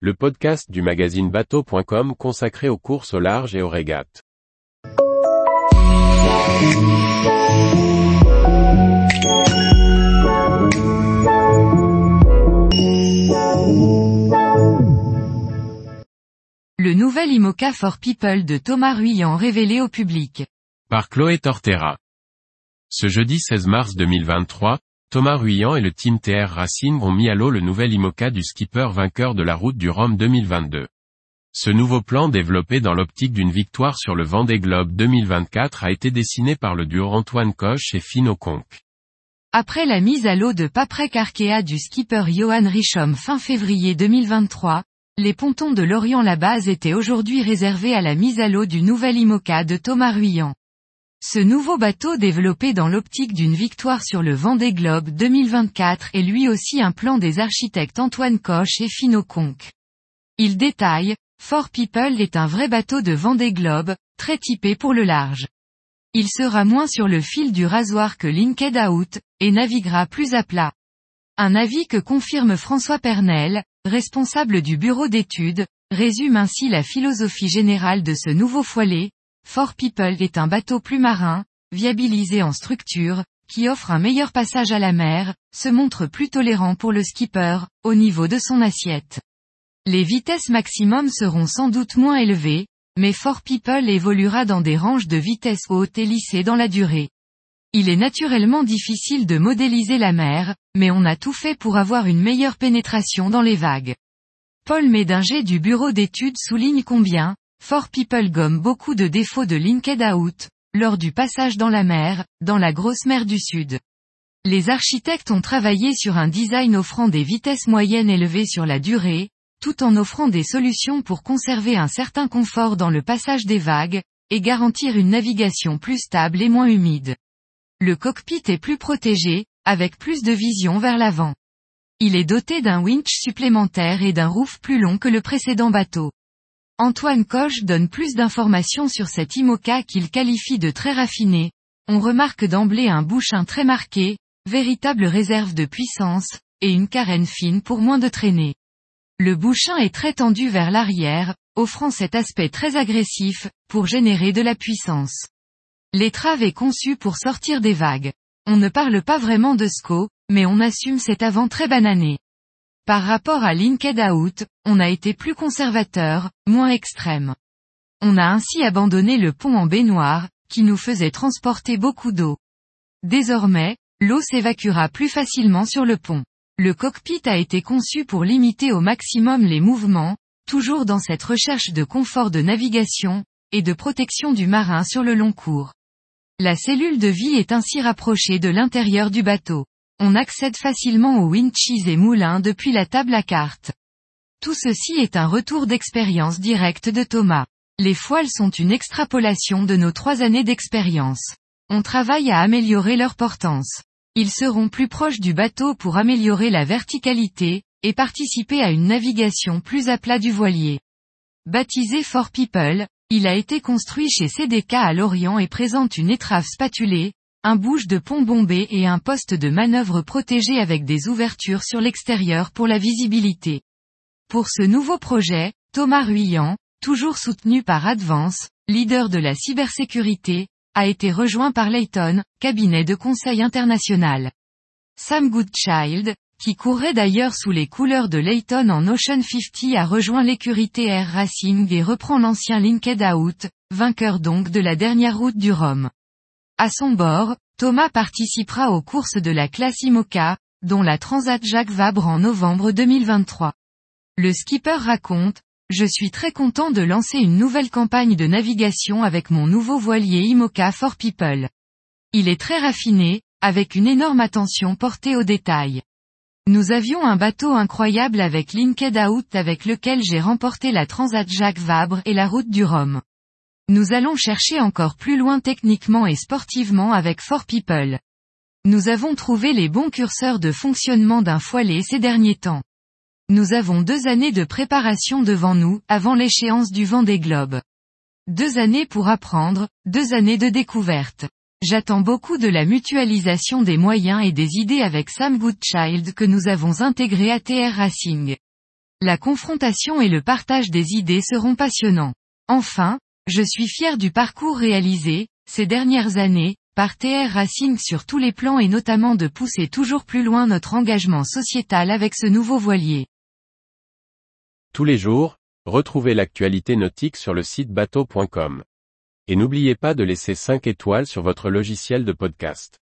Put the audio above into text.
le podcast du magazine bateau.com consacré aux courses au large et aux régates. Le nouvel IMOCA for People de Thomas Ruyant révélé au public. Par Chloé Tortera. Ce jeudi 16 mars 2023, Thomas Ruyant et le team TR Racing ont mis à l'eau le nouvel IMOCA du skipper vainqueur de la route du Rhum 2022. Ce nouveau plan développé dans l'optique d'une victoire sur le Vendée Globe 2024 a été dessiné par le duo Antoine Coche et Fino Conque. Après la mise à l'eau de Paprec Arkea du skipper Johan Richom fin février 2023, les pontons de Lorient-la-Base étaient aujourd'hui réservés à la mise à l'eau du nouvel IMOCA de Thomas Ruyant. Ce nouveau bateau développé dans l'optique d'une victoire sur le Vendée Globe 2024 est lui aussi un plan des architectes Antoine Coche et Fino Conque. Il détaille, For People est un vrai bateau de Vendée Globe, très typé pour le large. Il sera moins sur le fil du rasoir que Linked Out, et naviguera plus à plat. Un avis que confirme François Pernel, responsable du bureau d'études, résume ainsi la philosophie générale de ce nouveau foilet. For People est un bateau plus marin, viabilisé en structure, qui offre un meilleur passage à la mer, se montre plus tolérant pour le skipper, au niveau de son assiette. Les vitesses maximum seront sans doute moins élevées, mais For People évoluera dans des ranges de vitesse haute et lissées dans la durée. Il est naturellement difficile de modéliser la mer, mais on a tout fait pour avoir une meilleure pénétration dans les vagues. Paul Médinger du bureau d'études souligne combien, For People gomme beaucoup de défauts de Linked Out, lors du passage dans la mer, dans la grosse mer du Sud. Les architectes ont travaillé sur un design offrant des vitesses moyennes élevées sur la durée, tout en offrant des solutions pour conserver un certain confort dans le passage des vagues, et garantir une navigation plus stable et moins humide. Le cockpit est plus protégé, avec plus de vision vers l'avant. Il est doté d'un winch supplémentaire et d'un roof plus long que le précédent bateau. Antoine Coche donne plus d'informations sur cet IMOCA qu'il qualifie de très raffiné. On remarque d'emblée un bouchin très marqué, véritable réserve de puissance, et une carène fine pour moins de traîner. Le bouchin est très tendu vers l'arrière, offrant cet aspect très agressif, pour générer de la puissance. L'étrave est conçue pour sortir des vagues. On ne parle pas vraiment de SCO, mais on assume cet avant très banané. Par rapport à Linked Out, on a été plus conservateur, moins extrême. On a ainsi abandonné le pont en baignoire, qui nous faisait transporter beaucoup d'eau. Désormais, l'eau s'évacuera plus facilement sur le pont. Le cockpit a été conçu pour limiter au maximum les mouvements, toujours dans cette recherche de confort de navigation, et de protection du marin sur le long cours. La cellule de vie est ainsi rapprochée de l'intérieur du bateau. On accède facilement aux winches et moulins depuis la table à cartes. Tout ceci est un retour d'expérience directe de Thomas. Les foiles sont une extrapolation de nos trois années d'expérience. On travaille à améliorer leur portance. Ils seront plus proches du bateau pour améliorer la verticalité, et participer à une navigation plus à plat du voilier. Baptisé For People, il a été construit chez CDK à Lorient et présente une étrave spatulée, un bouge de pont bombé et un poste de manœuvre protégé avec des ouvertures sur l'extérieur pour la visibilité. Pour ce nouveau projet, Thomas Ruyant, toujours soutenu par Advance, leader de la cybersécurité, a été rejoint par Layton, cabinet de conseil international. Sam Goodchild, qui courait d'ailleurs sous les couleurs de Layton en Ocean 50 a rejoint l'écurie TR Racing et reprend l'ancien Linked Out, vainqueur donc de la dernière route du Rhum. À son bord, Thomas participera aux courses de la classe IMOCA, dont la Transat Jacques Vabre en novembre 2023. Le skipper raconte, je suis très content de lancer une nouvelle campagne de navigation avec mon nouveau voilier IMOCA for People. Il est très raffiné, avec une énorme attention portée aux détails. Nous avions un bateau incroyable avec Linked Out avec lequel j'ai remporté la Transat Jacques Vabre et la route du Rhum. Nous allons chercher encore plus loin techniquement et sportivement avec For People. Nous avons trouvé les bons curseurs de fonctionnement d'un foilet ces derniers temps. Nous avons deux années de préparation devant nous, avant l'échéance du vent des globes. Deux années pour apprendre, deux années de découverte. J'attends beaucoup de la mutualisation des moyens et des idées avec Sam Goodchild que nous avons intégré à TR Racing. la confrontation et le partage des idées seront passionnants. Enfin, je suis fier du parcours réalisé, ces dernières années, par TR Racing sur tous les plans et notamment de pousser toujours plus loin notre engagement sociétal avec ce nouveau voilier. Tous les jours, retrouvez l'actualité nautique sur le site bateau.com. Et n'oubliez pas de laisser 5 étoiles sur votre logiciel de podcast.